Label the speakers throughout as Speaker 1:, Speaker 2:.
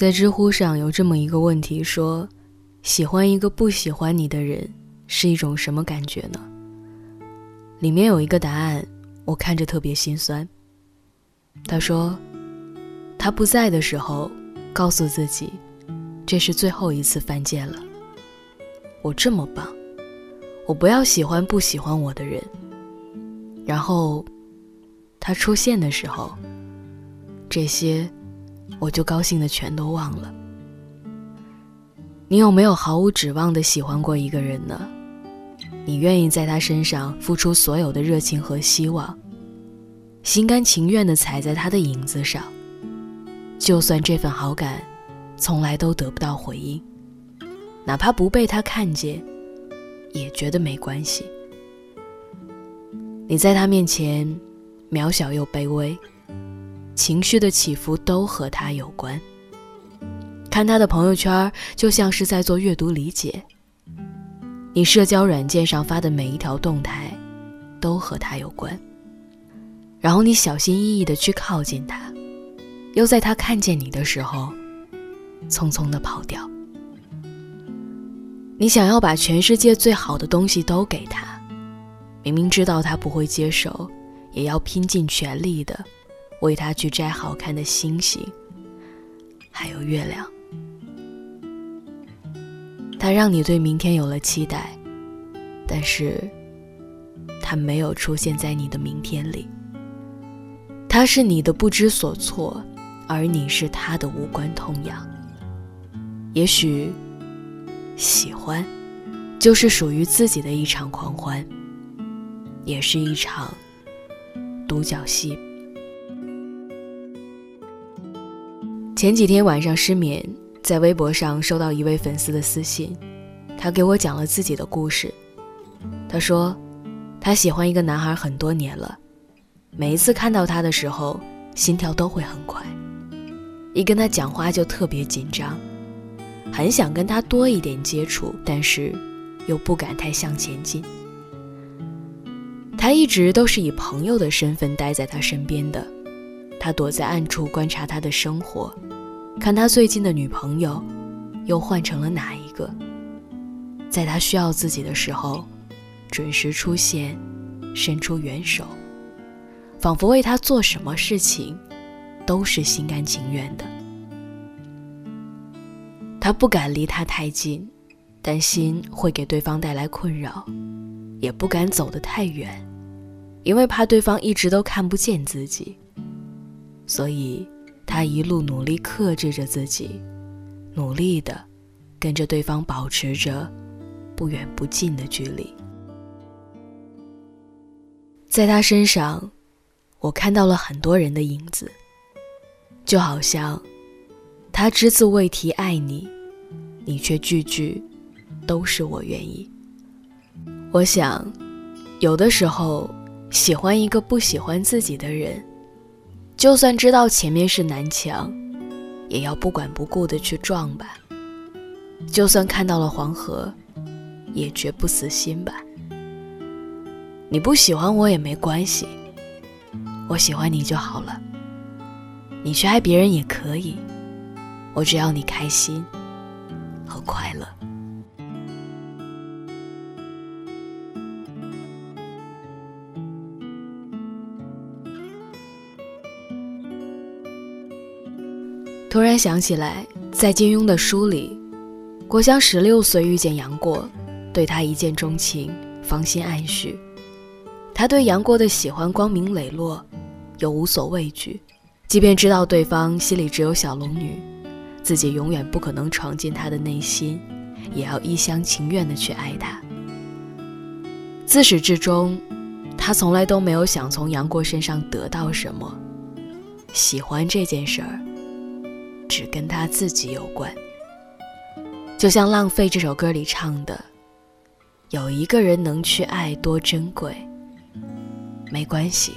Speaker 1: 在知乎上有这么一个问题说：“喜欢一个不喜欢你的人是一种什么感觉呢？”里面有一个答案，我看着特别心酸。他说：“他不在的时候，告诉自己，这是最后一次犯贱了。我这么棒，我不要喜欢不喜欢我的人。然后，他出现的时候，这些。”我就高兴的全都忘了。你有没有毫无指望的喜欢过一个人呢？你愿意在他身上付出所有的热情和希望，心甘情愿的踩在他的影子上，就算这份好感从来都得不到回应，哪怕不被他看见，也觉得没关系。你在他面前渺小又卑微。情绪的起伏都和他有关。看他的朋友圈，就像是在做阅读理解。你社交软件上发的每一条动态，都和他有关。然后你小心翼翼的去靠近他，又在他看见你的时候，匆匆的跑掉。你想要把全世界最好的东西都给他，明明知道他不会接受，也要拼尽全力的。为他去摘好看的星星，还有月亮。他让你对明天有了期待，但是，他没有出现在你的明天里。他是你的不知所措，而你是他的无关痛痒。也许，喜欢，就是属于自己的一场狂欢，也是一场独角戏。前几天晚上失眠，在微博上收到一位粉丝的私信，他给我讲了自己的故事。他说，他喜欢一个男孩很多年了，每一次看到他的时候，心跳都会很快，一跟他讲话就特别紧张，很想跟他多一点接触，但是又不敢太向前进。他一直都是以朋友的身份待在他身边的，他躲在暗处观察他的生活。看他最近的女朋友，又换成了哪一个？在他需要自己的时候，准时出现，伸出援手，仿佛为他做什么事情，都是心甘情愿的。他不敢离他太近，担心会给对方带来困扰，也不敢走得太远，因为怕对方一直都看不见自己，所以。他一路努力克制着自己，努力的跟着对方保持着不远不近的距离。在他身上，我看到了很多人的影子，就好像他只字未提爱你，你却句句都是我愿意。我想，有的时候喜欢一个不喜欢自己的人。就算知道前面是南墙，也要不管不顾的去撞吧。就算看到了黄河，也绝不死心吧。你不喜欢我也没关系，我喜欢你就好了。你去爱别人也可以，我只要你开心和快乐。突然想起来，在金庸的书里，郭襄十六岁遇见杨过，对他一见钟情，芳心暗许。他对杨过的喜欢光明磊落，又无所畏惧，即便知道对方心里只有小龙女，自己永远不可能闯进他的内心，也要一厢情愿地去爱他。自始至终，他从来都没有想从杨过身上得到什么，喜欢这件事儿。只跟他自己有关，就像《浪费》这首歌里唱的：“有一个人能去爱，多珍贵。没关系，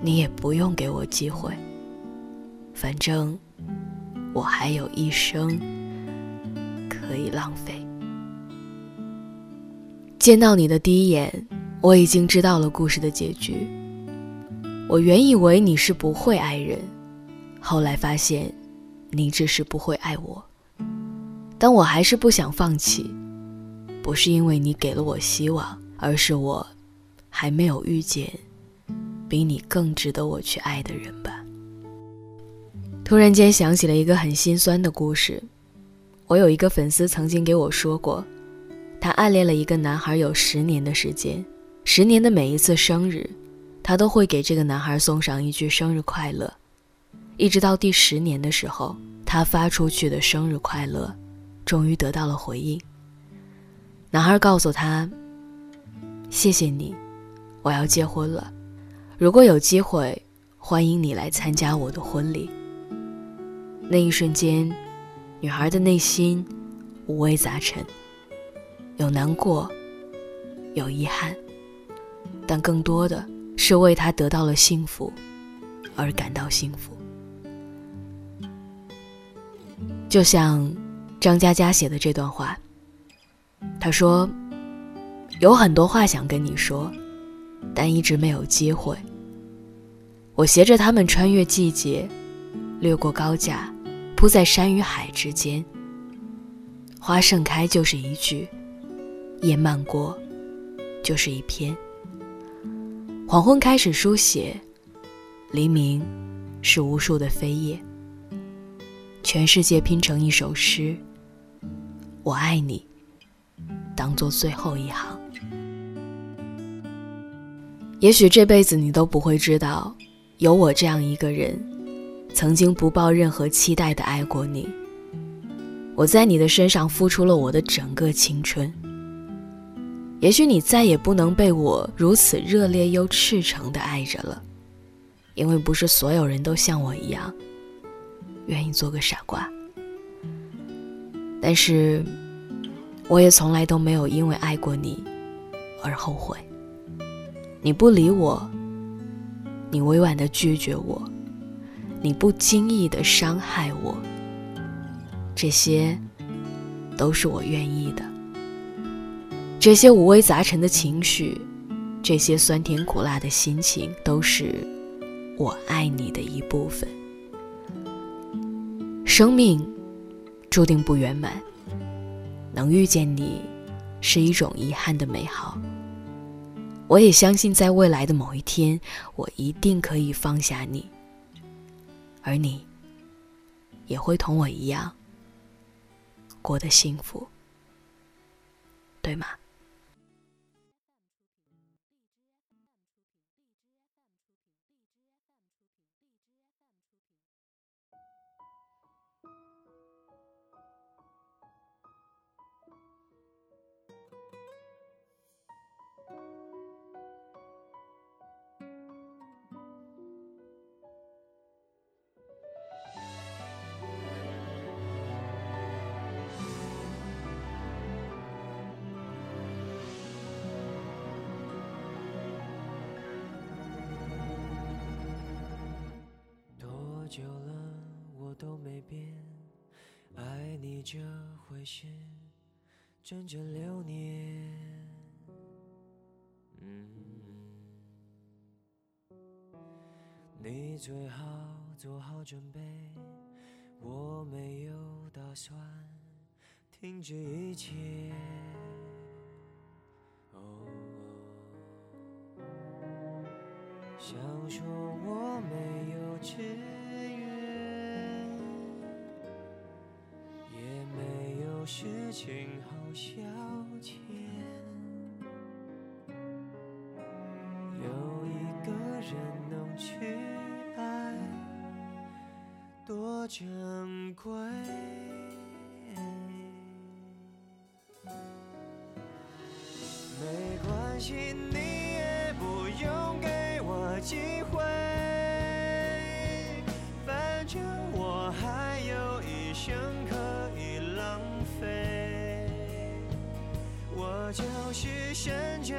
Speaker 1: 你也不用给我机会，反正我还有一生可以浪费。”见到你的第一眼，我已经知道了故事的结局。我原以为你是不会爱人，后来发现。你只是不会爱我，但我还是不想放弃。不是因为你给了我希望，而是我还没有遇见比你更值得我去爱的人吧。突然间想起了一个很心酸的故事，我有一个粉丝曾经给我说过，他暗恋了一个男孩有十年的时间，十年的每一次生日，他都会给这个男孩送上一句生日快乐。一直到第十年的时候，他发出去的生日快乐，终于得到了回应。男孩告诉他：“谢谢你，我要结婚了。如果有机会，欢迎你来参加我的婚礼。”那一瞬间，女孩的内心五味杂陈，有难过，有遗憾，但更多的是为他得到了幸福而感到幸福。就像张嘉佳写的这段话，他说：“有很多话想跟你说，但一直没有机会。我携着他们穿越季节，掠过高架，铺在山与海之间。花盛开就是一句，叶漫过就是一篇。黄昏开始书写，黎明是无数的飞叶。”全世界拼成一首诗，我爱你，当做最后一行。也许这辈子你都不会知道，有我这样一个人，曾经不抱任何期待的爱过你。我在你的身上付出了我的整个青春。也许你再也不能被我如此热烈又赤诚的爱着了，因为不是所有人都像我一样。愿意做个傻瓜，但是，我也从来都没有因为爱过你而后悔。你不理我，你委婉的拒绝我，你不经意的伤害我，这些都是我愿意的。这些五味杂陈的情绪，这些酸甜苦辣的心情，都是我爱你的一部分。生命注定不圆满，能遇见你是一种遗憾的美好。我也相信，在未来的某一天，我一定可以放下你，而你也会同我一样过得幸福，对吗？
Speaker 2: 久了，我都没变，爱你这回事，整整六年。嗯，你最好做好准备，我没有打算停止一切。哦，想说我没有志。情好消遣，有一个人能去爱，多珍贵。没关系，是剩这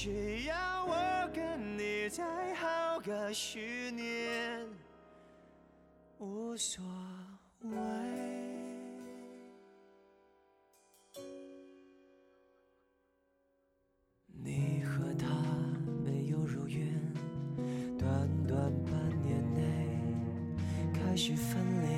Speaker 2: 需要我跟你再耗个十年，无所谓。你和他没有如愿，短短半年内开始分离。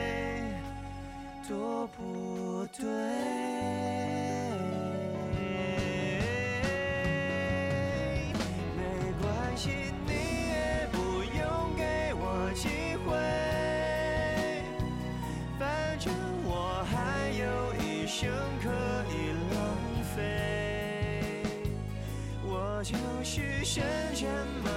Speaker 2: 对。没关系，你也不用给我机会，反正我还有一生可以浪费。我就是剩这么